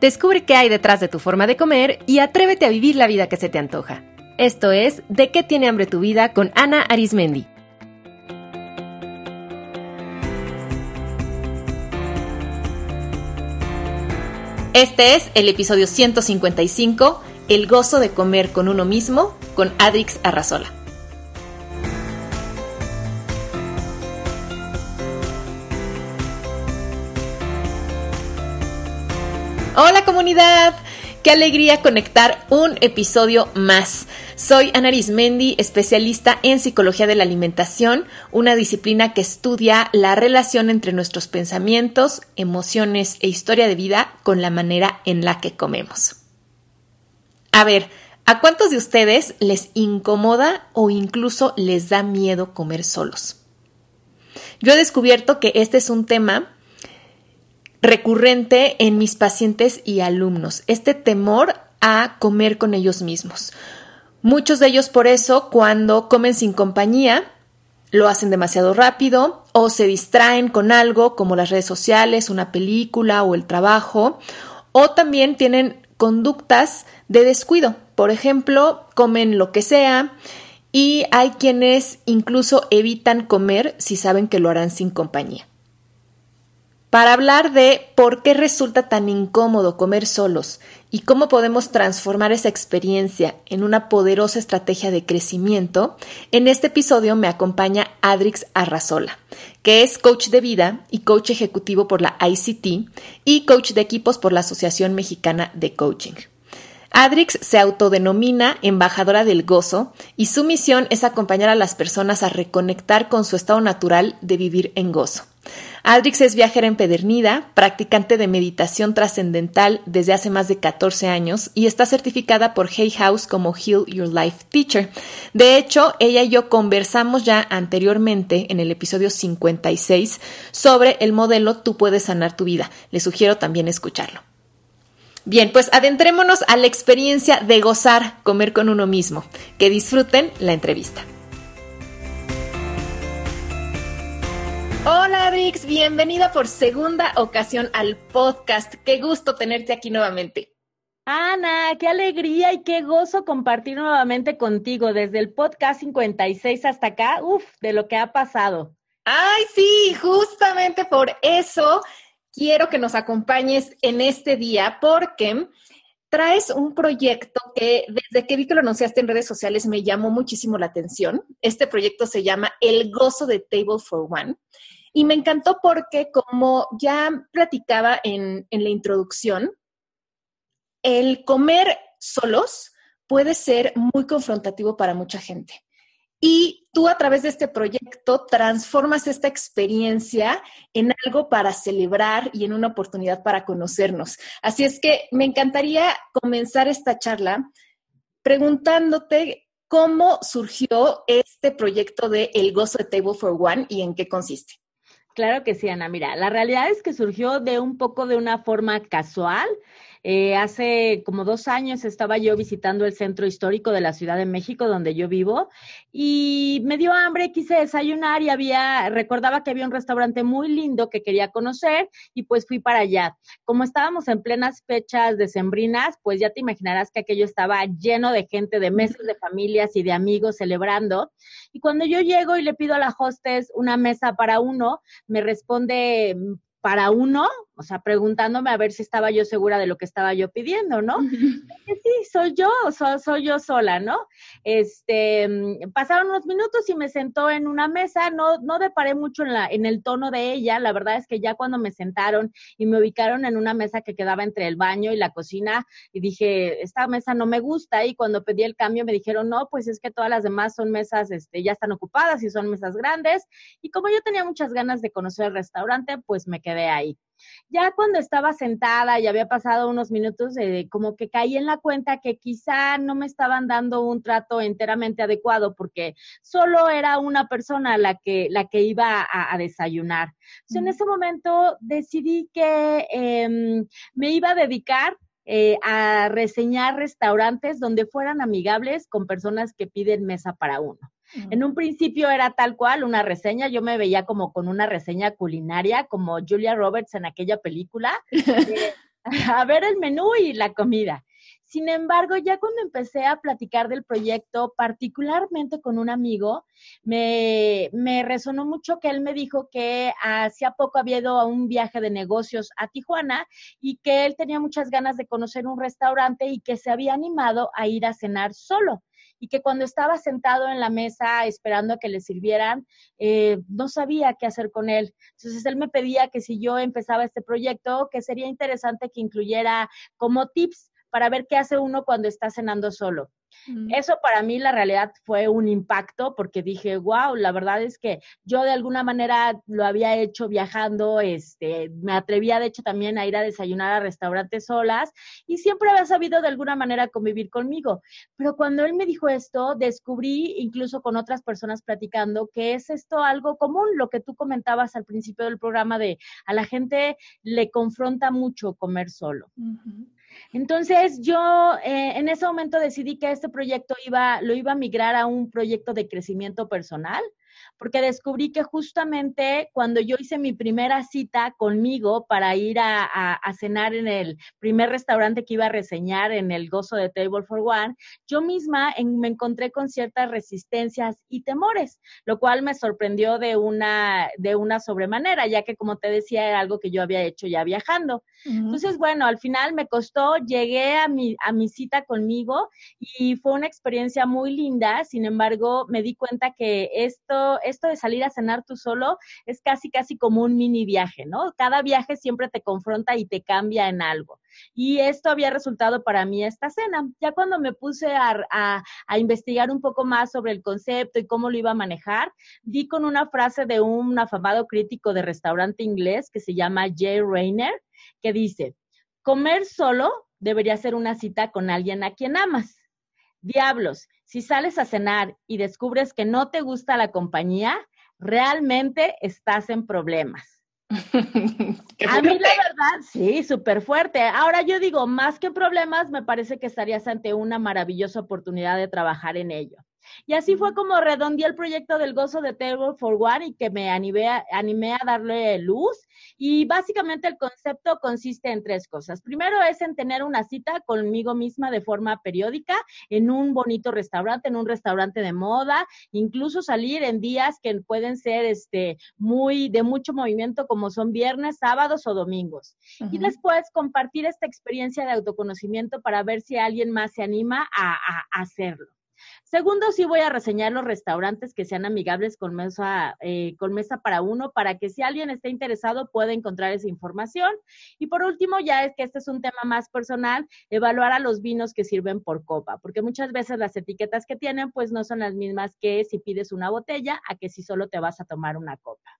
Descubre qué hay detrás de tu forma de comer y atrévete a vivir la vida que se te antoja. Esto es De qué tiene hambre tu vida con Ana Arismendi. Este es el episodio 155, El gozo de comer con uno mismo, con Adrix Arrazola. Qué alegría conectar un episodio más. Soy Ana Arismendi, especialista en psicología de la alimentación, una disciplina que estudia la relación entre nuestros pensamientos, emociones e historia de vida con la manera en la que comemos. A ver, ¿a cuántos de ustedes les incomoda o incluso les da miedo comer solos? Yo he descubierto que este es un tema recurrente en mis pacientes y alumnos, este temor a comer con ellos mismos. Muchos de ellos por eso cuando comen sin compañía lo hacen demasiado rápido o se distraen con algo como las redes sociales, una película o el trabajo o también tienen conductas de descuido. Por ejemplo, comen lo que sea y hay quienes incluso evitan comer si saben que lo harán sin compañía para hablar de por qué resulta tan incómodo comer solos y cómo podemos transformar esa experiencia en una poderosa estrategia de crecimiento, en este episodio me acompaña Adrix Arrazola, que es coach de vida y coach ejecutivo por la ICT y coach de equipos por la Asociación Mexicana de Coaching. Adrix se autodenomina embajadora del gozo y su misión es acompañar a las personas a reconectar con su estado natural de vivir en gozo. Adrix es viajera empedernida, practicante de meditación trascendental desde hace más de 14 años y está certificada por Hay House como Heal Your Life Teacher. De hecho, ella y yo conversamos ya anteriormente en el episodio 56 sobre el modelo Tú puedes sanar tu vida. Les sugiero también escucharlo. Bien, pues adentrémonos a la experiencia de gozar comer con uno mismo. Que disfruten la entrevista. Hola Rix, bienvenida por segunda ocasión al podcast. Qué gusto tenerte aquí nuevamente. Ana, qué alegría y qué gozo compartir nuevamente contigo desde el podcast 56 hasta acá. Uf, de lo que ha pasado. Ay, sí, justamente por eso quiero que nos acompañes en este día porque traes un proyecto que desde que vi que lo anunciaste en redes sociales me llamó muchísimo la atención. Este proyecto se llama El Gozo de Table for One y me encantó porque, como ya platicaba en, la introducción, el comer solos puede ser muy confrontativo para mucha gente. Y tú a través de este proyecto transformas esta experiencia en algo para celebrar y en una oportunidad para conocernos. Así es que me encantaría comenzar esta charla preguntándote cómo surgió este proyecto de El Gozo de Table for One y en qué consiste. Claro que sí, Ana. Mira, la realidad es que surgió de un poco de una forma casual. Eh, hace como dos años estaba yo visitando el centro histórico de la Ciudad de México, donde yo vivo, y me dio hambre, quise desayunar y había, recordaba que había un restaurante muy lindo que quería conocer y pues fui para allá. Como estábamos en plenas fechas decembrinas, pues ya te imaginarás que aquello estaba lleno de gente, de mesas de familias y de amigos celebrando. Y cuando yo llego y le pido a la hostess una mesa para uno, me responde para uno, o sea, preguntándome a ver si estaba yo segura de lo que estaba yo pidiendo, ¿no? sí, soy yo, soy, soy, yo sola, ¿no? Este, mm, pasaron unos minutos y me sentó en una mesa, no, no deparé mucho en, la, en el tono de ella, la verdad es que ya cuando me sentaron y me ubicaron en una mesa que quedaba entre el baño y la cocina, y dije, esta mesa no me gusta, y cuando pedí el cambio me dijeron, no, pues es que todas las demás son mesas, este, ya están ocupadas y son mesas grandes, y como yo tenía muchas ganas de conocer el restaurante, pues me quedé ahí. Ya cuando estaba sentada y había pasado unos minutos, eh, como que caí en la cuenta que quizá no me estaban dando un trato enteramente adecuado porque solo era una persona la que, la que iba a, desayunar. En ese momento decidí que em, me iba a dedicar eh, a reseñar restaurantes donde fueran amigables con personas que piden mesa para uno. En un principio era tal cual una reseña, yo me veía como con una reseña culinaria, como Julia Roberts en aquella película. a ver el menú y la comida. Sin embargo, ya cuando empecé a platicar del proyecto, particularmente con un amigo, me, me resonó mucho que él me dijo que hacía poco había ido a un viaje de negocios a Tijuana y que él tenía muchas ganas de conocer un restaurante y que se había animado a ir a cenar solo y que cuando estaba sentado en la mesa esperando a que le sirvieran, eh, no sabía qué hacer con él. Entonces él me pedía que si yo empezaba este proyecto, que sería interesante que incluyera como tips para ver qué hace uno cuando está cenando solo. Eso para mí la realidad fue un impacto porque dije, wow, la verdad es que yo de alguna manera lo había hecho viajando, este, me atrevía de hecho también a ir a desayunar a restaurantes solas y siempre había sabido de alguna manera convivir conmigo. Pero cuando él me dijo esto, descubrí incluso con otras personas platicando que es esto algo común, lo que tú comentabas al principio del programa de a la gente le confronta mucho comer solo. Entonces yo eh, en ese momento decidí que este proyecto iba, lo iba a migrar a un proyecto de crecimiento personal porque descubrí que justamente cuando yo hice mi primera cita conmigo para ir a, cenar en el primer restaurante que iba a reseñar en el gozo de Table for One, yo misma me encontré con ciertas resistencias y temores, lo cual me sorprendió de una, de una sobremanera, ya que como te decía era algo que yo había hecho ya viajando. Entonces, bueno, al final me costó, llegué a mi, a mi cita conmigo y fue una experiencia muy linda, sin embargo, me di cuenta que esto esto de salir a cenar tú solo es casi, casi como un mini viaje, ¿no? Cada viaje siempre te confronta y te cambia en algo. Y esto había resultado para mí esta cena. Ya cuando me puse a, investigar un poco más sobre el concepto y cómo lo iba a manejar, di con una frase de un afamado crítico de restaurante inglés que se llama Jay Rayner, que dice, comer solo debería ser una cita con alguien a quien amas. Diablos, si sales a cenar y descubres que no te gusta la compañía, realmente estás en problemas. a mí la verdad, sí, súper fuerte. Ahora yo digo, más que problemas, me parece que estarías ante una maravillosa oportunidad de trabajar en ello. Y así fue como redondeé el proyecto del gozo de Table for One y que me animé animé a darle luz. Y básicamente el concepto consiste en tres cosas. Primero es en tener una cita conmigo misma de forma periódica en un bonito restaurante, en un restaurante de moda, incluso salir en días que pueden ser este muy de mucho movimiento como son viernes, sábados o domingos. Y después compartir esta experiencia de autoconocimiento para ver si alguien más se anima a hacerlo. Segundo, sí voy a reseñar los restaurantes que sean amigables con mesa, eh, con mesa para uno, para que si alguien está interesado pueda encontrar esa información. Y por último, ya es que este es un tema más personal, evaluar a los vinos que sirven por copa, porque muchas veces las etiquetas que tienen pues no son las mismas que si pides una botella a que si solo te vas a tomar una copa.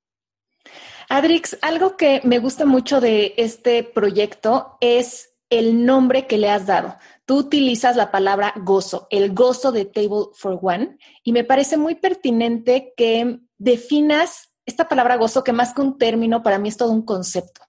Adrix, algo que me gusta mucho de este proyecto es el nombre que le has dado. Tú utilizas la palabra gozo, el gozo de Table for One, y me parece muy pertinente que definas esta palabra gozo, que más que un término, para mí es todo un concepto.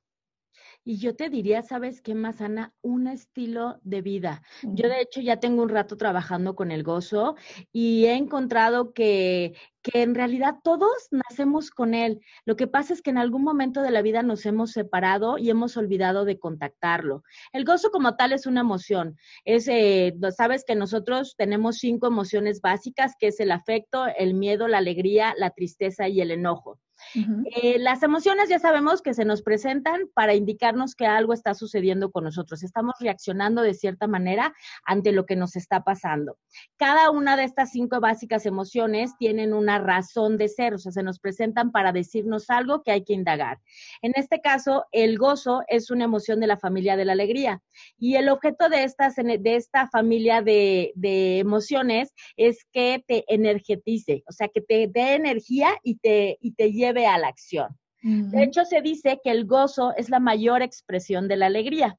Y yo te diría, ¿sabes qué más, Ana? Un estilo de vida. Yo de hecho ya tengo un rato trabajando con el gozo y he encontrado que, que en realidad todos nacemos con él. Lo que pasa es que en algún momento de la vida nos hemos separado y hemos olvidado de contactarlo. El gozo como tal es una emoción. Es, eh, sabes que nosotros tenemos cinco emociones básicas, que es el afecto, el miedo, la alegría, la tristeza y el enojo. Eh, las emociones ya sabemos que se nos presentan para indicarnos que algo está sucediendo con nosotros. Estamos reaccionando de cierta manera ante lo que nos está pasando. Cada una de estas cinco básicas emociones tienen una razón de ser, o sea, se nos presentan para decirnos algo que hay que indagar. En este caso, el gozo es una emoción de la familia de la alegría y el objeto de, estas, de esta familia de, emociones es que te energetice, o sea, que te dé energía y te, y te lleve a la acción. De hecho, se dice que el gozo es la mayor expresión de la alegría.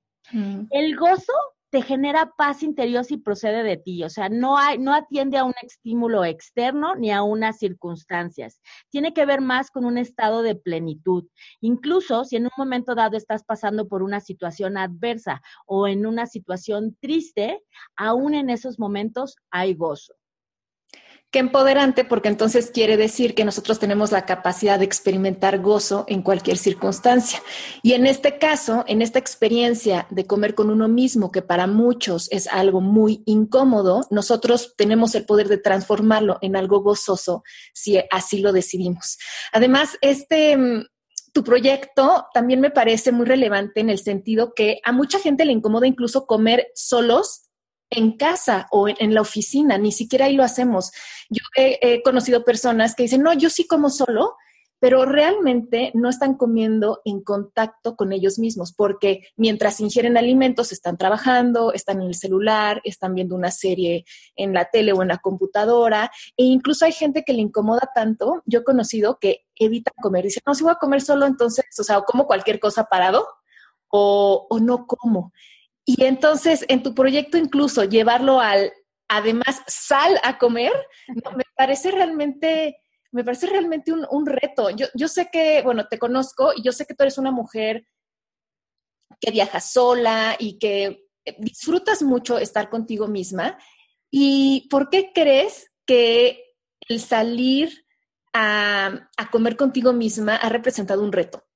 El gozo te genera paz interior si procede de ti, o sea, no, hay, no atiende a un estímulo externo ni a unas circunstancias. Tiene que ver más con un estado de plenitud. Incluso si en un momento dado estás pasando por una situación adversa o en una situación triste, aún en esos momentos hay gozo. Qué empoderante, porque entonces quiere decir que nosotros tenemos la capacidad de experimentar gozo en cualquier circunstancia. Y en este caso, en esta experiencia de comer con uno mismo, que para muchos es algo muy incómodo, nosotros tenemos el poder de transformarlo en algo gozoso si así lo decidimos. Además, este mm, tu proyecto también me parece muy relevante en el sentido que a mucha gente le incomoda incluso comer solos en casa o en, la oficina, ni siquiera ahí lo hacemos. Yo he, conocido personas que dicen, no, yo sí como solo, pero realmente no están comiendo en contacto con ellos mismos, porque mientras ingieren alimentos están trabajando, están en el celular, están viendo una serie en la tele o en la computadora, e incluso hay gente que le incomoda tanto, yo he conocido que evitan comer, dicen, no, si voy a comer solo, entonces, o sea, o como cualquier cosa parado, o, o no como. Y entonces, en tu proyecto incluso llevarlo al, además, sal a comer, me parece realmente, me parece realmente un, reto. Yo, yo sé que, bueno, te conozco y yo sé que tú eres una mujer que viaja sola y que disfrutas mucho estar contigo misma. ¿Y por qué crees que el salir a, a comer contigo misma ha representado un reto?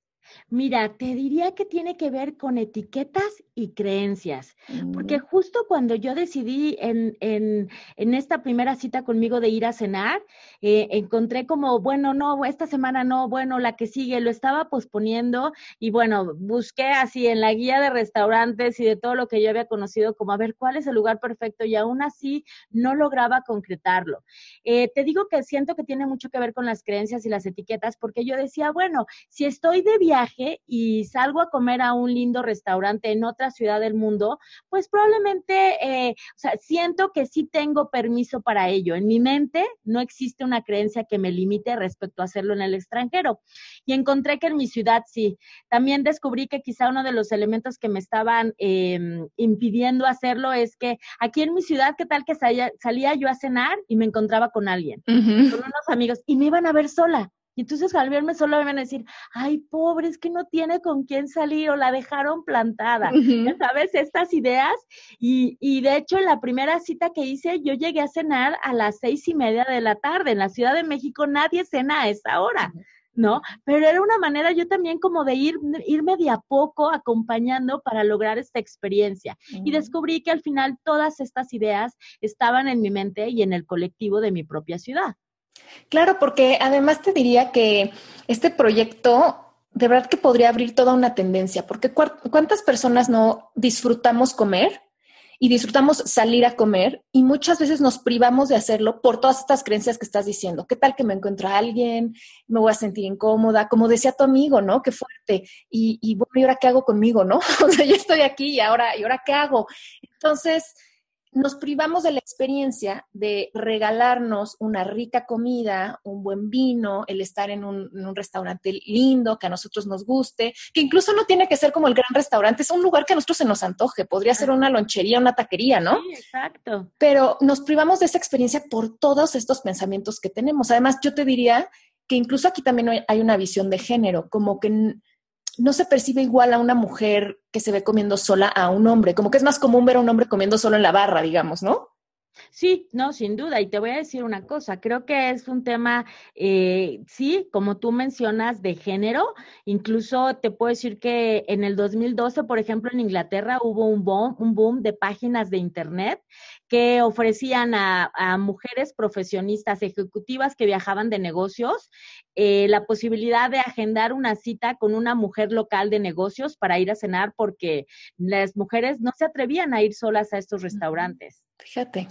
Mira, te diría que tiene que ver con etiquetas y creencias, porque mm. justo cuando yo decidí en, en, en, esta primera cita conmigo de ir a cenar, eh, encontré como, bueno, no, esta semana no, bueno, la que sigue, lo estaba posponiendo y bueno, busqué así en la guía de restaurantes y de todo lo que yo había conocido, como a ver cuál es el lugar perfecto y aún así no lograba concretarlo. Eh, te digo que siento que tiene mucho que ver con las creencias y las etiquetas, porque yo decía, bueno, si estoy de viaje y salgo a comer a un lindo restaurante en otra ciudad del mundo, pues probablemente, eh, o sea, siento que sí tengo permiso para ello. En mi mente no existe una creencia que me limite respecto a hacerlo en el extranjero. Y encontré que en mi ciudad sí. También descubrí que quizá uno de los elementos que me estaban em, impidiendo hacerlo es que aquí en mi ciudad, ¿qué tal que salía, yo a cenar y me encontraba con alguien, con unos amigos, y me iban a ver sola? Y entonces al verme solo me van a decir, ay, pobre, es que no tiene con quién salir o la dejaron plantada. Ya sabes, estas ideas. Y, y de hecho, en la primera cita que hice, yo llegué a cenar a las seis y media de la tarde. En la Ciudad de México nadie cena a esa hora. ¿no? Pero era una manera yo también como de ir, irme de a poco acompañando para lograr esta experiencia. Y descubrí que al final todas estas ideas estaban en mi mente y en el colectivo de mi propia ciudad. Claro, porque además te diría que este proyecto de verdad que podría abrir toda una tendencia, porque cuántas personas no disfrutamos comer y disfrutamos salir a comer y muchas veces nos privamos de hacerlo por todas estas creencias que estás diciendo. ¿Qué tal que me encuentro a alguien? Me voy a sentir incómoda, como decía tu amigo, ¿no? Qué fuerte. Y, y bueno, ¿y ahora qué hago conmigo, no? O sea, yo estoy aquí y ahora, ¿y ahora qué hago? Entonces, nos privamos de la experiencia de regalarnos una rica comida, un buen vino, el estar en un, restaurante lindo que a nosotros nos guste, que incluso no tiene que ser como el gran restaurante, es un lugar que a nosotros se nos antoje, podría ser una lonchería, una taquería, ¿no? Sí, exacto. Pero nos privamos de esa experiencia por todos estos pensamientos que tenemos. Además, yo te diría que incluso aquí también hay una visión de género, como que no se percibe igual a una mujer que se ve comiendo sola a un hombre, como que es más común ver a un hombre comiendo solo en la barra, digamos, ¿no? Sí, no, sin duda. Y te voy a decir una cosa, creo que es un tema, eh, sí, como tú mencionas, de género. Incluso te puedo decir que en el 2012, por ejemplo, en Inglaterra hubo un boom, un boom de páginas de Internet que ofrecían a, mujeres profesionistas ejecutivas que viajaban de negocios eh, la posibilidad de agendar una cita con una mujer local de negocios para ir a cenar porque las mujeres no se atrevían a ir solas a estos restaurantes. Fíjate.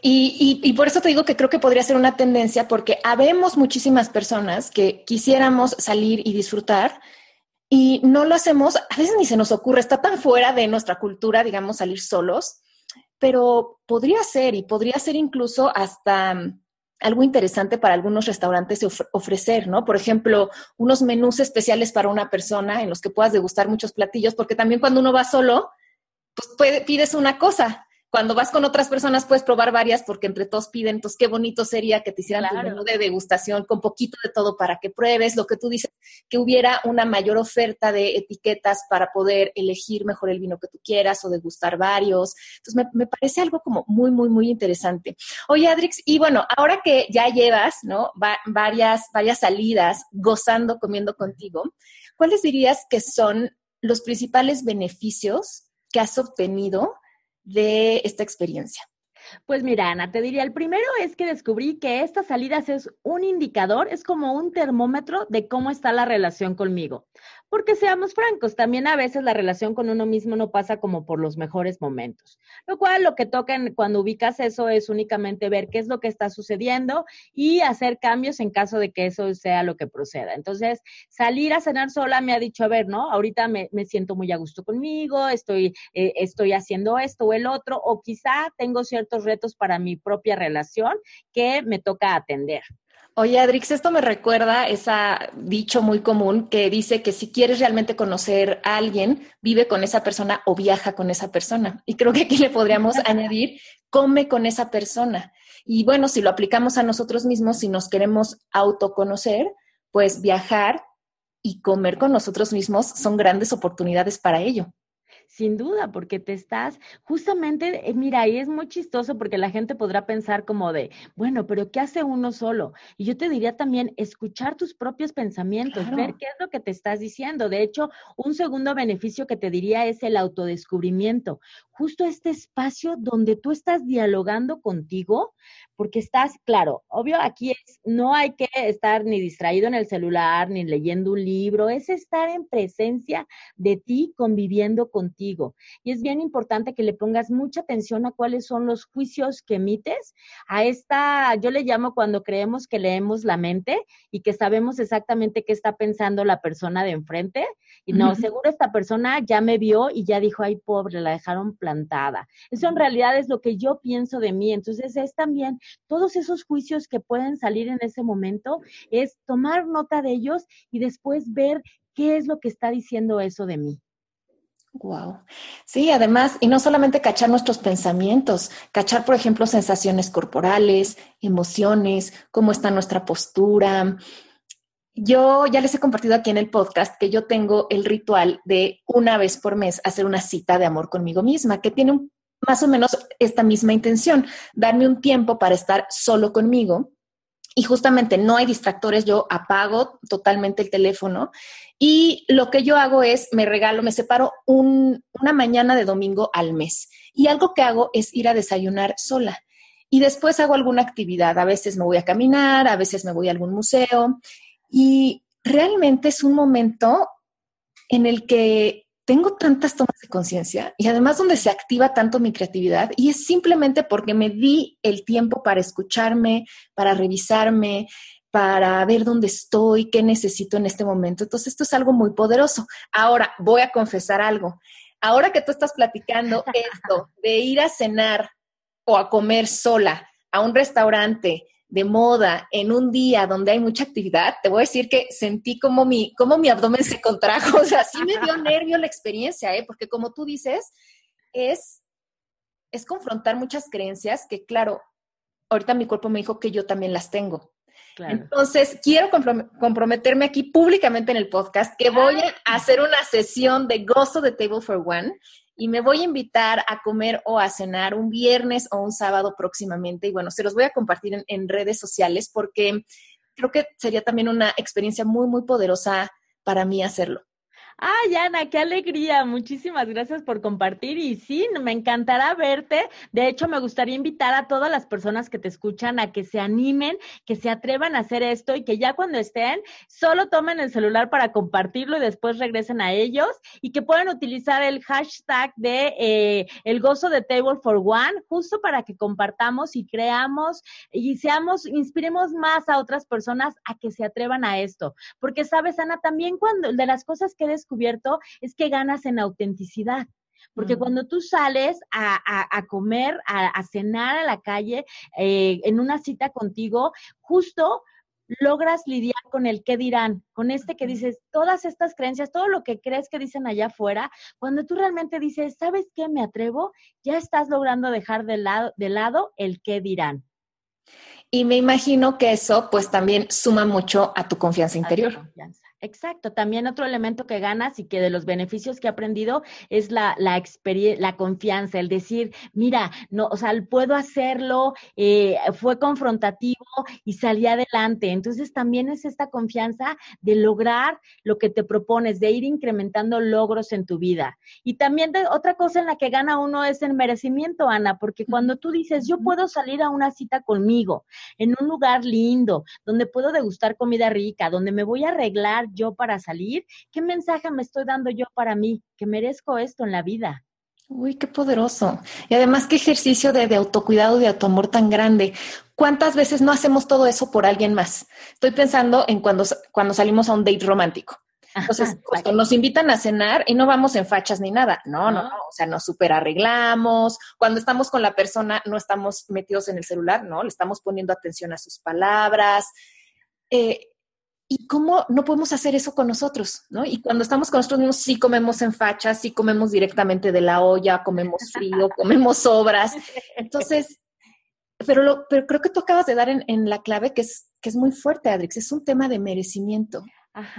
Y, y, por eso te digo que creo que podría ser una tendencia porque habemos muchísimas personas que quisiéramos salir y disfrutar y no lo hacemos, a veces ni se nos ocurre, está tan fuera de nuestra cultura, digamos, salir solos, pero podría ser y podría ser incluso hasta mm, algo interesante para algunos restaurantes ofrecer, ¿no? Por ejemplo, unos menús especiales para una persona en los que puedas degustar muchos platillos, porque también cuando uno va solo, pues pides una cosa, cuando vas con otras personas puedes probar varias porque entre todos piden, entonces qué bonito sería que te hicieran tu menú de degustación con poquito de todo para que pruebes lo que tú dices, que hubiera una mayor oferta de etiquetas para poder elegir mejor el vino que tú quieras o degustar varios. Entonces me, parece algo como muy, muy, muy interesante. Oye, Adrix, y bueno, ahora que ya llevas, ¿no? varias, varias salidas gozando, comiendo contigo, ¿cuáles dirías que son los principales beneficios que has obtenido de esta experiencia? Pues mira, Ana, te diría, el primero es que descubrí que estas salidas es un indicador, es como un termómetro de cómo está la relación conmigo. Porque seamos francos, también a veces la relación con uno mismo no pasa como por los mejores momentos. Lo cual lo que toca cuando ubicas eso es únicamente ver qué es lo que está sucediendo y hacer cambios en caso de que eso sea lo que proceda. Entonces, salir a cenar sola me ha dicho, a ver, ¿no? Ahorita me, siento muy a gusto conmigo, estoy, eh, estoy haciendo esto o el otro, o quizá tengo ciertos retos para mi propia relación que me toca atender. Oye, Adrix, esto me recuerda ese dicho muy común que dice que si quieres realmente conocer a alguien, vive con esa persona o viaja con esa persona. Y creo que aquí le podríamos añadir, come con esa persona. Y bueno, si lo aplicamos a nosotros mismos, si nos queremos autoconocer, pues viajar y comer con nosotros mismos son grandes oportunidades para ello sin duda, porque te estás justamente, eh, mira, y es muy chistoso porque la gente podrá pensar como de, bueno, pero ¿qué hace uno solo? Y yo te diría también, escuchar tus propios pensamientos, ver qué es lo que te estás diciendo. De hecho, un segundo beneficio que te diría es el autodescubrimiento. Justo este espacio donde tú estás dialogando contigo, porque estás, claro, obvio, aquí es, no hay que estar ni distraído en el celular, ni leyendo un libro, es estar en presencia de ti, conviviendo contigo. Y es bien importante que le pongas mucha atención a cuáles son los juicios que emites, a esta, yo le llamo cuando creemos que leemos la mente y que sabemos exactamente qué está pensando la persona de enfrente, y no, seguro esta persona ya me vio y ya dijo, ay, pobre, la dejaron plantada. Eso en realidad es lo que yo pienso de mí. Entonces es también todos esos juicios que pueden salir en ese momento, es tomar nota de ellos y después ver qué es lo que está diciendo eso de mí. Wow. Sí, además, y no solamente cachar nuestros pensamientos, cachar, por ejemplo, sensaciones corporales, emociones, cómo está nuestra postura. Yo ya les he compartido aquí en el podcast que yo tengo el ritual de una vez por mes hacer una cita de amor conmigo misma, que tiene más o menos esta misma intención, darme un tiempo para estar solo conmigo. Y justamente no hay distractores, yo apago totalmente el teléfono y lo que yo hago es, me regalo, me separo una mañana de domingo al mes. Y algo que hago es ir a desayunar sola. Y después hago alguna actividad. A veces me voy a caminar, a veces me voy a algún museo. Y realmente es un momento en el que tengo tantas tomas de conciencia y además donde se activa tanto mi creatividad y es simplemente porque me di el tiempo para escucharme, para revisarme, para ver dónde estoy, qué necesito en este momento. Entonces, esto es algo muy poderoso. Ahora, voy a confesar algo. Ahora que tú estás platicando esto de ir a cenar o a comer sola a un restaurante de moda en un día donde hay mucha actividad, te voy a decir que sentí como mi, como mi abdomen se contrajo. O sea, sí me dio nervio la experiencia, ¿eh? porque como tú dices, es, es confrontar muchas creencias que, claro, ahorita mi cuerpo me dijo que yo también las tengo. Entonces, quiero comprometerme aquí públicamente en el podcast que voy a hacer una sesión de gozo de Table for One y me voy a invitar a comer o a cenar un viernes o un sábado próximamente. Y bueno, se los voy a compartir en, redes sociales porque creo que sería también una experiencia muy, muy poderosa para mí hacerlo. Ay, Ana, qué alegría. Muchísimas gracias por compartir. Y sí, me encantará verte. De hecho, me gustaría invitar a todas las personas que te escuchan a que se animen, que se atrevan a hacer esto y que ya cuando estén, solo tomen el celular para compartirlo y después regresen a ellos y que puedan utilizar el hashtag de eh, el gozo de Table for One, justo para que compartamos y creamos y seamos, inspiremos más a otras personas a que se atrevan a esto. Porque sabes, Ana, también cuando de las cosas que es que ganas en autenticidad. Porque cuando tú sales a, comer, a, cenar a la calle, eh, en una cita contigo, justo logras lidiar con el qué dirán, con este que dices, todas estas creencias, todo lo que crees que dicen allá afuera, cuando tú realmente dices, ¿sabes qué? Me atrevo, ya estás logrando dejar de lado, de lado el qué dirán. Y me imagino que eso pues también suma mucho a tu confianza interior. Exacto, también otro elemento que ganas y que de los beneficios que he aprendido es la, la experiencia, la confianza, el decir, mira, no, o sea, puedo hacerlo, eh, fue confrontativo y salí adelante. Entonces también es esta confianza de lograr lo que te propones, de ir incrementando logros en tu vida. Y también de, otra cosa en la que gana uno es el merecimiento, Ana, porque cuando tú dices, yo puedo salir a una cita conmigo, en un lugar lindo, donde puedo degustar comida rica, donde me voy a arreglar yo para salir? ¿Qué mensaje me estoy dando yo para mí? Que merezco esto en la vida. Uy, qué poderoso. Y además, qué ejercicio de, autocuidado y de autoamor tan grande. ¿Cuántas veces no hacemos todo eso por alguien más? Estoy pensando en cuando, cuando salimos a un date romántico. Entonces, cuando nos invitan a cenar y no vamos en fachas ni nada. No, no, no. O sea, nos super arreglamos. Cuando estamos con la persona, no estamos metidos en el celular, ¿no? Le estamos poniendo atención a sus palabras. Eh, ¿Y cómo no podemos hacer eso con nosotros? ¿no? Y cuando estamos con nosotros mismos, sí comemos en fachas, sí comemos directamente de la olla, comemos frío, comemos sobras. Entonces, pero, lo, pero creo que tú acabas de dar en, la clave que es, que es muy fuerte, Adrix. Es un tema de merecimiento.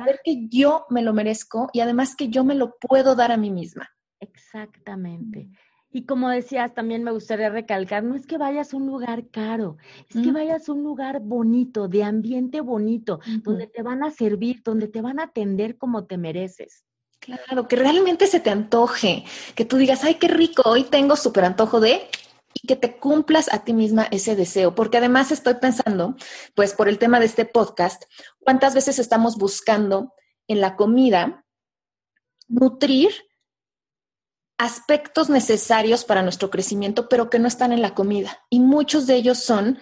Ver que yo me lo merezco y además que yo me lo puedo dar a mí misma. Exactamente. Y como decías, también me gustaría recalcar, no es que vayas a un lugar caro, es que vayas a un lugar bonito, de ambiente bonito, donde te van a servir, donde te van a atender como te mereces. Claro, que realmente se te antoje, que tú digas, ay, qué rico, hoy tengo súper antojo de, y que te cumplas a ti misma ese deseo, porque además estoy pensando, pues por el tema de este podcast, cuántas veces estamos buscando en la comida nutrir aspectos necesarios para nuestro crecimiento, pero que no están en la comida. Y muchos de ellos son,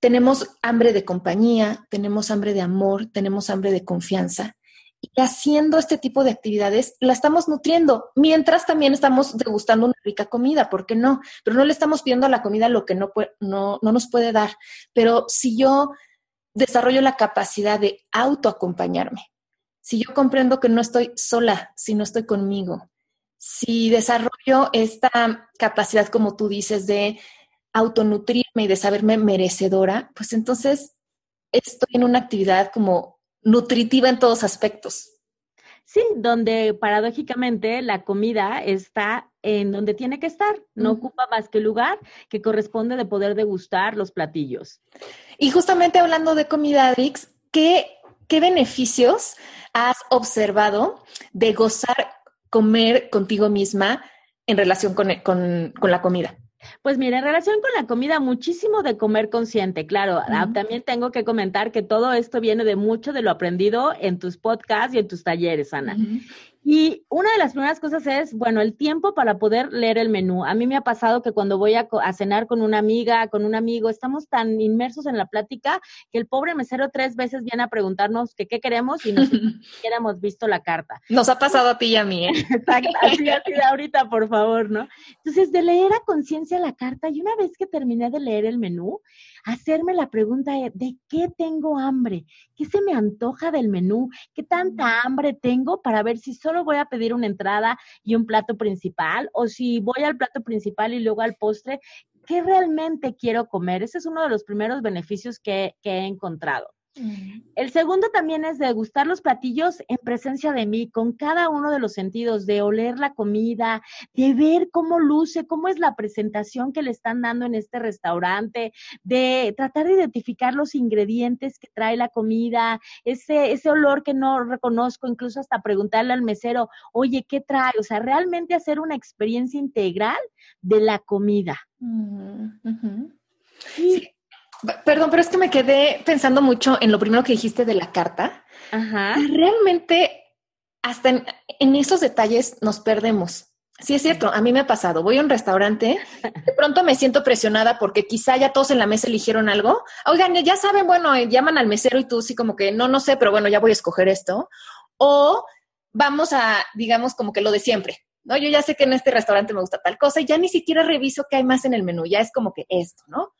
tenemos hambre de compañía, tenemos hambre de amor, tenemos hambre de confianza. Y haciendo este tipo de actividades, la estamos nutriendo, mientras también estamos degustando una rica comida, ¿por qué no? Pero no le estamos pidiendo a la comida lo que no, no, no nos puede dar. Pero si yo desarrollo la capacidad de autoacompañarme, si yo comprendo que no estoy sola, si no estoy conmigo, si desarrollo esta capacidad, como tú dices, de autonutrirme y de saberme merecedora, pues entonces estoy en una actividad como nutritiva en todos aspectos. Sí, donde paradójicamente la comida está en donde tiene que estar, no ocupa más que el lugar que corresponde de poder degustar los platillos. Y justamente hablando de comida, Rix, ¿qué, ¿qué beneficios has observado de gozar comer contigo misma en relación con, la comida? Pues mira, en relación con la comida, muchísimo de comer consciente, claro. Ah, también tengo que comentar que todo esto viene de mucho de lo aprendido en tus podcasts y en tus talleres, Ana. Y una de las primeras cosas es, bueno, el tiempo para poder leer el menú. A mí me ha pasado que cuando voy a, cenar con una amiga, con un amigo, estamos tan inmersos en la plática que el pobre mesero tres veces viene a preguntarnos que qué queremos y no siquiera hemos visto la carta. Nos ha pasado a ti y a mí, ¿eh? Exacto, así, así ahorita, por favor, ¿no? Entonces, de leer a conciencia la carta y una vez que terminé de leer el menú, hacerme la pregunta de, qué tengo hambre, qué se me antoja del menú, qué tanta hambre tengo para ver si solo voy a pedir una entrada y un plato principal o si voy al plato principal y luego al postre, ¿qué realmente quiero comer? Ese es uno de los primeros beneficios que he encontrado. El segundo también es degustar los platillos en presencia de mí, con cada uno de los sentidos, de oler la comida, de ver cómo luce, cómo es la presentación que le están dando en este restaurante, de tratar de identificar los ingredientes que trae la comida, ese, ese olor que no reconozco, incluso hasta preguntarle al mesero, oye, ¿qué trae? O sea, realmente hacer una experiencia integral de la comida. Perdón, pero es que me quedé pensando mucho en lo primero que dijiste de la carta. Ajá. Realmente, hasta en, esos detalles nos perdemos. Sí, es cierto, a mí me ha pasado. Voy a un restaurante, de pronto me siento presionada porque quizá ya todos en la mesa eligieron algo. Oigan, ya saben, bueno, eh, llaman al mesero y tú sí como que no, no sé, pero bueno, ya voy a escoger esto. O vamos a, digamos, como que lo de siempre. ¿no? Yo ya sé que en este restaurante me gusta tal cosa y ya ni siquiera reviso qué hay más en el menú, ya es como que esto, ¿no?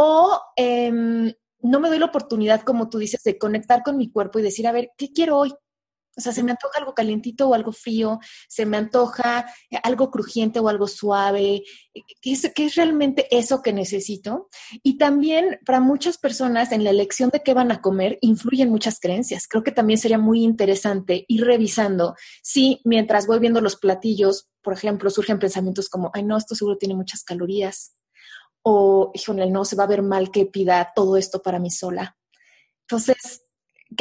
O em, no me doy la oportunidad, como tú dices, de conectar con mi cuerpo y decir, a ver, ¿qué quiero hoy? O sea, se me antoja algo calientito o algo frío, se me antoja eh, algo crujiente o algo suave. Eh, ¿Qué es, qué es realmente eso que necesito? Y también para muchas personas en la elección de qué van a comer influyen muchas creencias. Creo que también sería muy interesante ir revisando si mientras voy viendo los platillos, por ejemplo, surgen pensamientos como, ay no, esto seguro tiene muchas calorías. O, híjole, no, se va a ver mal que pida todo esto para mí sola. Entonces,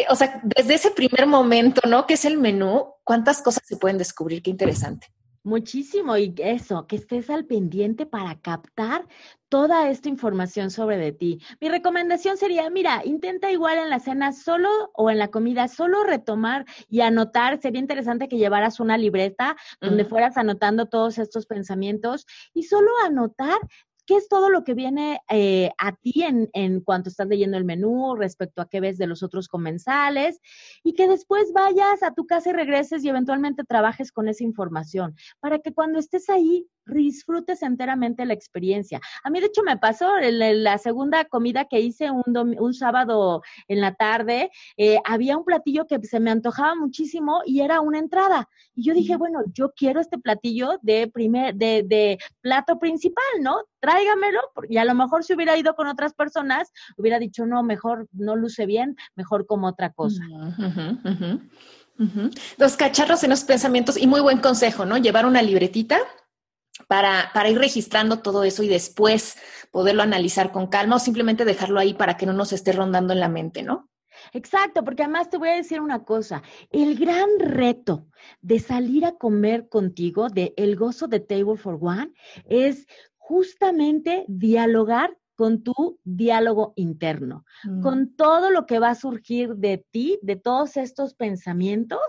o sea, desde ese primer momento, ¿no? Que es el menú, ¿cuántas cosas se pueden descubrir? Qué interesante. Muchísimo, y eso, que estés al pendiente para captar toda esta información sobre de ti. Mi recomendación sería, mira, intenta igual en la cena solo o en la comida, solo retomar y anotar. Sería interesante que llevaras una libreta donde fueras anotando todos estos pensamientos y solo anotar ¿Qué es todo lo que viene eh, a ti en, en cuanto estás leyendo el menú respecto a qué ves de los otros comensales? Y que después vayas a tu casa y regreses y eventualmente trabajes con esa información para que cuando estés ahí disfrutes enteramente la experiencia. A mí, de hecho, me pasó en la segunda comida que hice un, un sábado en la tarde, eh, había un platillo que se me antojaba muchísimo y era una entrada. Y yo dije, bueno, yo quiero este platillo de primer, de, de plato principal, ¿no? Tráigamelo, y a lo mejor si hubiera ido con otras personas, hubiera dicho, no, mejor no luce bien, mejor como otra cosa. Los cacharros en los pensamientos y muy buen consejo, ¿no? Llevar una libretita para, para, ir registrando todo eso y después poderlo analizar con calma o simplemente dejarlo ahí para que no nos esté rondando en la mente, ¿no? Exacto, porque además te voy a decir una cosa, el gran reto de salir a comer contigo, de el gozo de Table for One, es justamente dialogar con tu diálogo interno, mm. con todo lo que va a surgir de ti, de todos estos pensamientos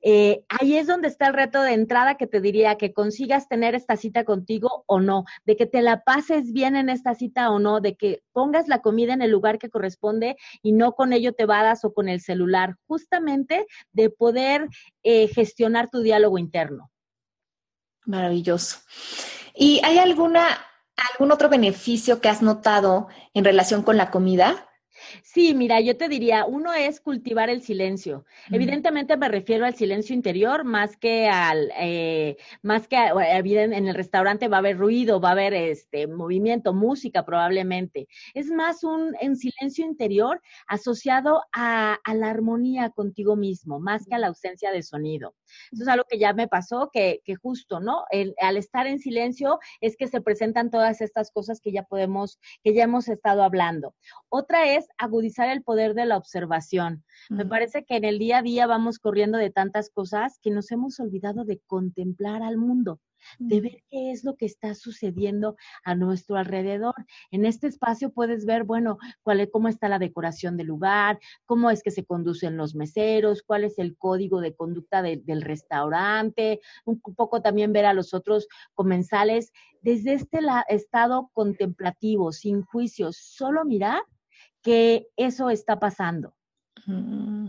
eh, ahí es donde está el reto de entrada que te diría que consigas tener esta cita contigo o no, de que te la pases bien en esta cita o no, de que pongas la comida en el lugar que corresponde y no con ello te vadas o con el celular, justamente de poder eh, gestionar tu diálogo interno. Maravilloso. ¿Y hay alguna, algún otro beneficio que has notado en relación con la comida? Sí, mira, yo te diría, uno es cultivar el silencio. Evidentemente me refiero al silencio interior más que al, eh, más que en el restaurante va a haber ruido, va a haber este movimiento, música probablemente. Es más un en silencio interior asociado a, la armonía contigo mismo, más que a la ausencia de sonido. Eso es algo que ya me pasó, que, que justo, ¿no? al estar en silencio es que se presentan todas estas cosas que ya podemos, que ya hemos estado hablando. Otra es agudizar el poder de la observación. Me parece que en el día a día vamos corriendo de tantas cosas que nos hemos olvidado de contemplar al mundo de ver qué es lo que está sucediendo a nuestro alrededor. En este espacio puedes ver, bueno, cuál es, cómo está la decoración del lugar, cómo es que se conducen los meseros, cuál es el código de conducta del restaurante, un poco también ver a los otros comensales desde este estado contemplativo, sin juicios, solo mirar que eso está pasando. Mm.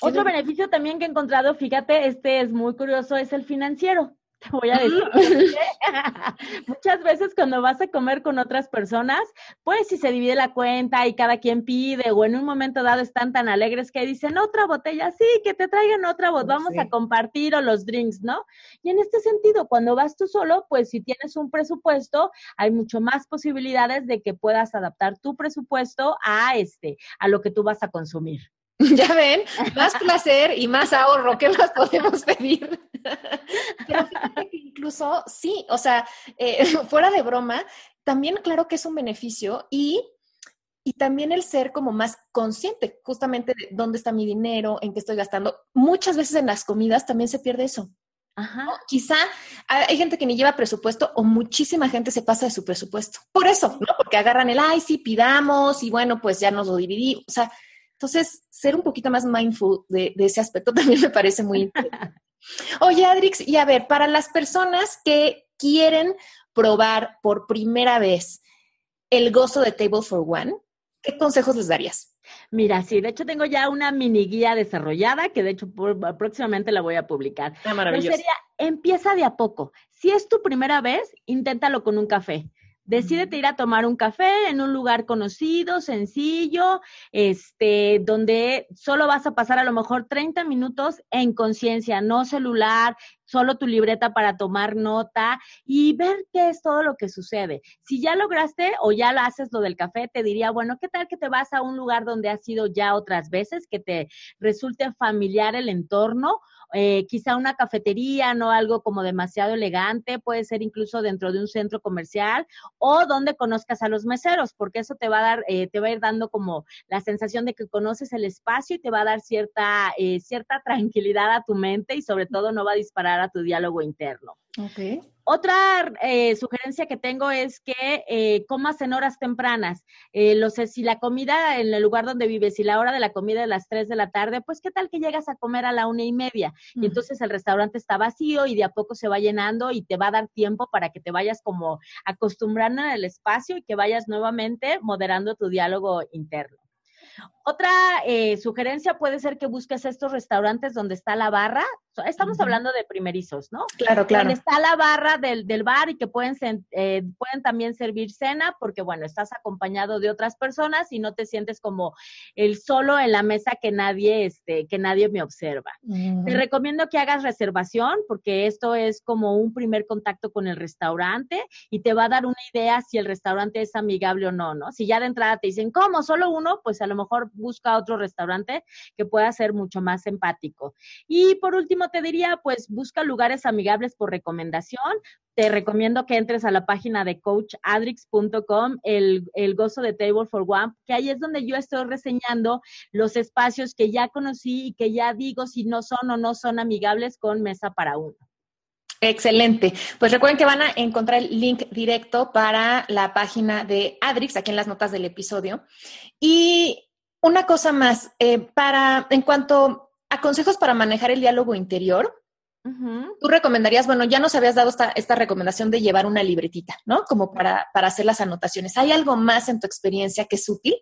Otro beneficio también que he encontrado, fíjate, este es muy curioso, es el financiero. Te voy a decir. Muchas veces cuando vas a comer con otras personas, pues si se divide la cuenta y cada quien pide, o en un momento dado están tan alegres que dicen otra botella, sí, que te traigan otra botella, vamos a compartir o los drinks, ¿no? Y en este sentido, cuando vas tú solo, pues si tienes un presupuesto, hay mucho más posibilidades de que puedas adaptar tu presupuesto a este, a lo que tú vas a consumir. Ya ven, más placer y más ahorro, ¿qué más podemos pedir? Pero fíjate que incluso sí, o sea, eh, fuera de broma, también claro que es un beneficio y, y también el ser como más consciente justamente de dónde está mi dinero, en qué estoy gastando. Muchas veces en las comidas también se pierde eso. Ajá. Quizá hay gente que ni lleva presupuesto o muchísima gente se pasa de su presupuesto. Por eso, ¿no? Porque agarran el, ay, sí, pidamos y bueno, pues ya nos lo dividí. O sea, entonces, ser un poquito más mindful de, ese aspecto también me parece muy interesante. Oye, Adrix, y a ver, para las personas que quieren probar por primera vez el gozo de Table for One, ¿qué consejos les darías? Mira, sí, de hecho tengo ya una mini guía desarrollada que de hecho próximamente la voy a publicar. Ah, maravilloso. sería, empieza de a poco. Si es tu primera vez, inténtalo con un café Decídete ir a tomar un café en un lugar conocido, sencillo, este, donde solo vas a pasar a lo mejor 30 minutos en conciencia, no celular, solo tu libreta para tomar nota y ver qué es todo lo que sucede. Si ya lograste o ya lo haces lo del café, te diría, bueno, ¿qué tal que te vas a un lugar donde has ido ya otras veces, que te resulte familiar el entorno? Eh, quizá una cafetería, no algo como demasiado elegante, puede ser incluso dentro de un centro comercial o donde conozcas a los meseros, porque eso te va a dar, eh, te va a ir dando como la sensación de que conoces el espacio y te va a dar cierta, eh, cierta tranquilidad a tu mente y sobre todo no va a disparar a tu diálogo interno. Okay. Otra eh, sugerencia que tengo es que eh, comas en horas tempranas. Eh, lo sé, si la comida en el lugar donde vives, si la hora de la comida es las 3 de la tarde, pues qué tal que llegas a comer a la una y media. Y entonces el restaurante está vacío y de a poco se va llenando y te va a dar tiempo para que te vayas como acostumbrando al espacio y que vayas nuevamente moderando tu diálogo interno. Otra eh, sugerencia puede ser que busques estos restaurantes donde está la barra. Estamos hablando de primerizos, ¿no? Claro, claro. Donde está la barra del, bar y que pueden, eh, pueden también servir cena porque, bueno, estás acompañado de otras personas y no te sientes como el solo en la mesa que nadie, este, que nadie me observa. Te recomiendo que hagas reservación porque esto es como un primer contacto con el restaurante y te va a dar una idea si el restaurante es amigable o no, ¿no? Si ya de entrada te dicen, ¿cómo? ¿Solo uno? Pues a lo mejor busca otro restaurante que pueda ser mucho más empático. Y por último, te diría, pues busca lugares amigables por recomendación. Te recomiendo que entres a la página de coachadrix.com, el, el gozo de Table for One, que ahí es donde yo estoy reseñando los espacios que ya conocí y que ya digo si no son o no son amigables con mesa para uno. Excelente. Pues recuerden que van a encontrar el link directo para la página de Adrix aquí en las notas del episodio. Y una cosa más, eh, para, en cuanto a consejos para manejar el diálogo interior, tú recomendarías, bueno, ya nos habías dado esta, esta, recomendación de llevar una libretita, ¿no? Como para, para hacer las anotaciones. ¿Hay algo más en tu experiencia que es útil?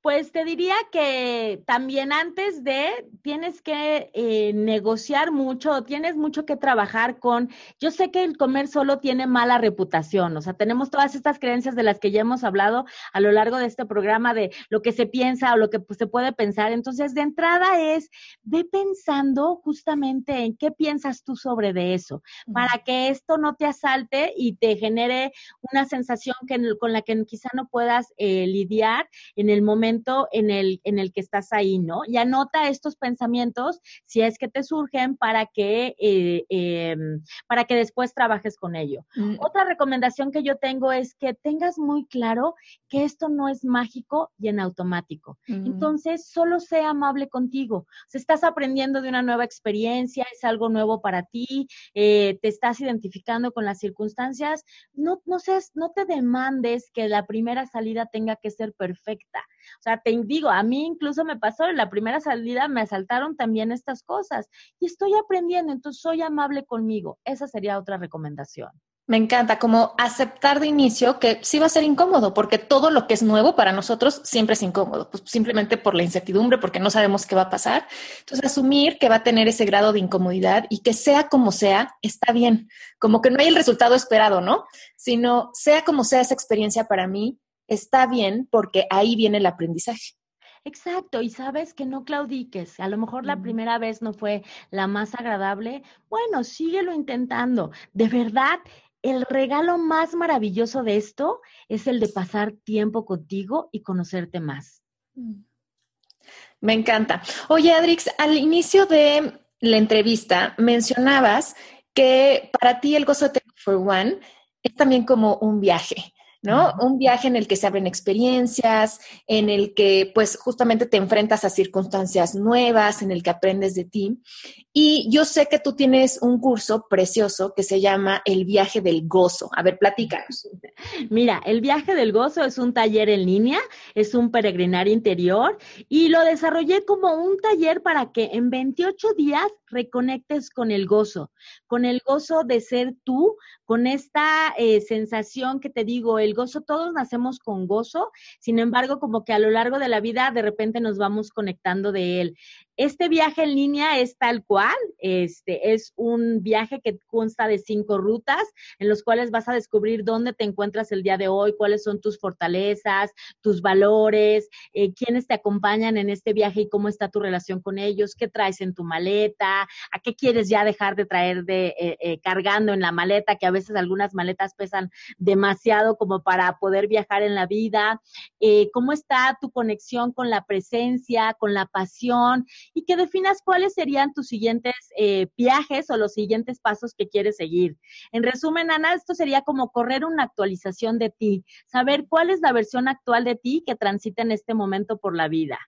Pues te diría que también antes de tienes que eh, negociar mucho, tienes mucho que trabajar con, yo sé que el comer solo tiene mala reputación, o sea, tenemos todas estas creencias de las que ya hemos hablado a lo largo de este programa de lo que se piensa o lo que pues, se puede pensar. Entonces, de entrada es, ve pensando justamente en qué piensas tú sobre de eso, para que esto no te asalte y te genere una sensación que, con la que quizá no puedas eh, lidiar en el momento en el, en el que estás ahí, ¿no? Y anota estos pensamientos si es que te surgen para que, eh, em, para que después trabajes con ello. Mm. Otra recomendación que yo tengo es que tengas muy claro que esto no es mágico y en automático. Mm. Entonces, solo sea amable contigo. Si estás aprendiendo de una nueva experiencia, es algo nuevo para ti, eh, te estás identificando con las circunstancias, no, no, seas, no te demandes que la primera salida tenga que ser perfecta. O sea, te digo, a mí incluso me pasó en la primera salida, me asaltaron también estas cosas y estoy aprendiendo, entonces soy amable conmigo. Esa sería otra recomendación. Me encanta, como aceptar de inicio que sí va a ser incómodo, porque todo lo que es nuevo para nosotros siempre es incómodo, pues simplemente por la incertidumbre, porque no sabemos qué va a pasar. Entonces, asumir que va a tener ese grado de incomodidad y que sea como sea, está bien. Como que no hay el resultado esperado, ¿no? Sino sea como sea esa experiencia para mí, está bien porque ahí viene el aprendizaje. Exacto, y sabes que no claudiques. A lo mejor la primera vez no fue la más agradable. Bueno, síguelo intentando. De verdad, el regalo más maravilloso de esto es el de pasar tiempo contigo y conocerte más. Mm. Me encanta. Oye, Adrix, al inicio de la entrevista mencionabas que para ti el gozo de for One es también como un viaje. ¿No? Un viaje en el que se abren experiencias, en el que pues justamente te enfrentas a circunstancias nuevas, en el que aprendes de ti. Y yo sé que tú tienes un curso precioso que se llama El viaje del gozo. A ver, platícanos. Mira, el viaje del gozo es un taller en línea, es un peregrinar interior y lo desarrollé como un taller para que en 28 días reconectes con el gozo, con el gozo de ser tú, con esta eh, sensación que te digo, el gozo, todos nacemos con gozo, sin embargo, como que a lo largo de la vida de repente nos vamos conectando de él. Este viaje en línea es tal cual, este es un viaje que consta de cinco rutas en los cuales vas a descubrir dónde te encuentras el día de hoy, cuáles son tus fortalezas, tus valores, eh, quiénes te acompañan en este viaje y cómo está tu relación con ellos, qué traes en tu maleta, a qué quieres ya dejar de traer de eh, eh, cargando en la maleta, que a veces algunas maletas pesan demasiado como para poder viajar en la vida, cómo está tu conexión con la presencia, con la pasión y que definas cuáles serían tus siguientes eh, viajes o los siguientes pasos que quieres seguir. En resumen, Ana, esto sería como correr una actualización de ti, saber cuál es la versión actual de ti que transita en este momento por la vida.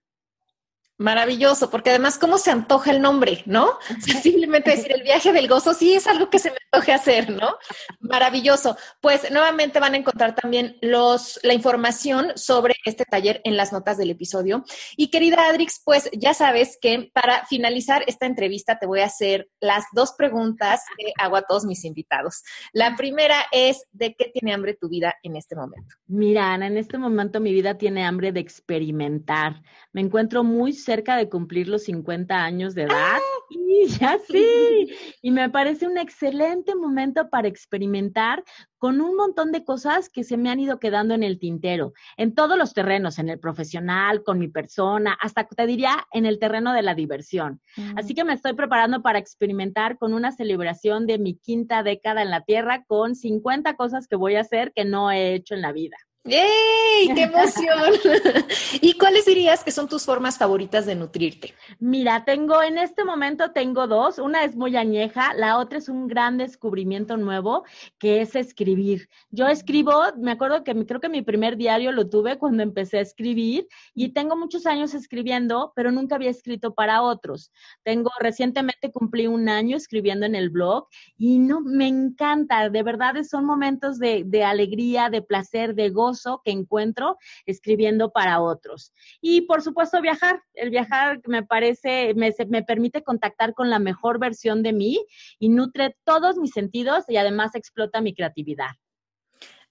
Maravilloso, porque además, ¿cómo se antoja el nombre, no? simplemente decir el viaje del gozo, sí es algo que se me antoje hacer, ¿no? Maravilloso. Pues nuevamente van a encontrar también los, la información sobre este taller en las notas del episodio. Y querida Adrix, pues ya sabes que para finalizar esta entrevista te voy a hacer las dos preguntas que hago a todos mis invitados. La primera es, ¿de qué tiene hambre tu vida en este momento? Mira, Ana, en este momento mi vida tiene hambre de experimentar. Me encuentro muy cerca de cumplir los 50 años de edad. Y ya sí. Y me parece un excelente momento para experimentar con un montón de cosas que se me han ido quedando en el tintero, en todos los terrenos, en el profesional, con mi persona, hasta te diría en el terreno de la diversión. Así que me estoy preparando para experimentar con una celebración de mi quinta década en la Tierra con 50 cosas que voy a hacer que no he hecho en la vida. ¡Ey! ¡Qué emoción! ¿Y cuáles dirías que son tus formas favoritas de nutrirte? Mira, tengo, en este momento tengo dos. Una es muy añeja, la otra es un gran descubrimiento nuevo, que es escribir. Yo escribo, me acuerdo que creo que mi primer diario lo tuve cuando empecé a escribir y tengo muchos años escribiendo, pero nunca había escrito para otros. Tengo, recientemente cumplí un año escribiendo en el blog y no, me encanta, de verdad son momentos de, de alegría, de placer, de gozo que encuentro escribiendo para otros. Y por supuesto viajar. El viajar me parece, me, me permite contactar con la mejor versión de mí y nutre todos mis sentidos y además explota mi creatividad.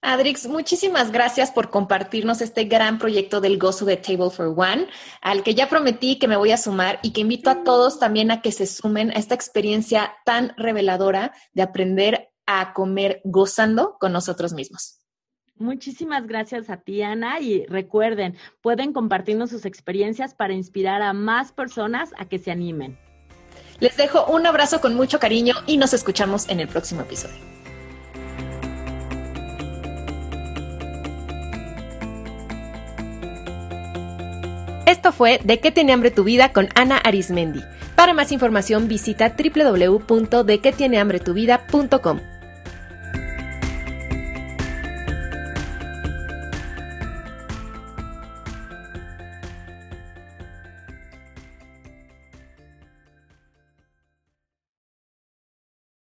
Adrix, muchísimas gracias por compartirnos este gran proyecto del gozo de Table for One, al que ya prometí que me voy a sumar y que invito a todos también a que se sumen a esta experiencia tan reveladora de aprender a comer gozando con nosotros mismos. Muchísimas gracias a ti, Ana. Y recuerden, pueden compartirnos sus experiencias para inspirar a más personas a que se animen. Les dejo un abrazo con mucho cariño y nos escuchamos en el próximo episodio. Esto fue De qué tiene hambre tu vida con Ana Arismendi. Para más información visita www.dequetienehambretuvida.com.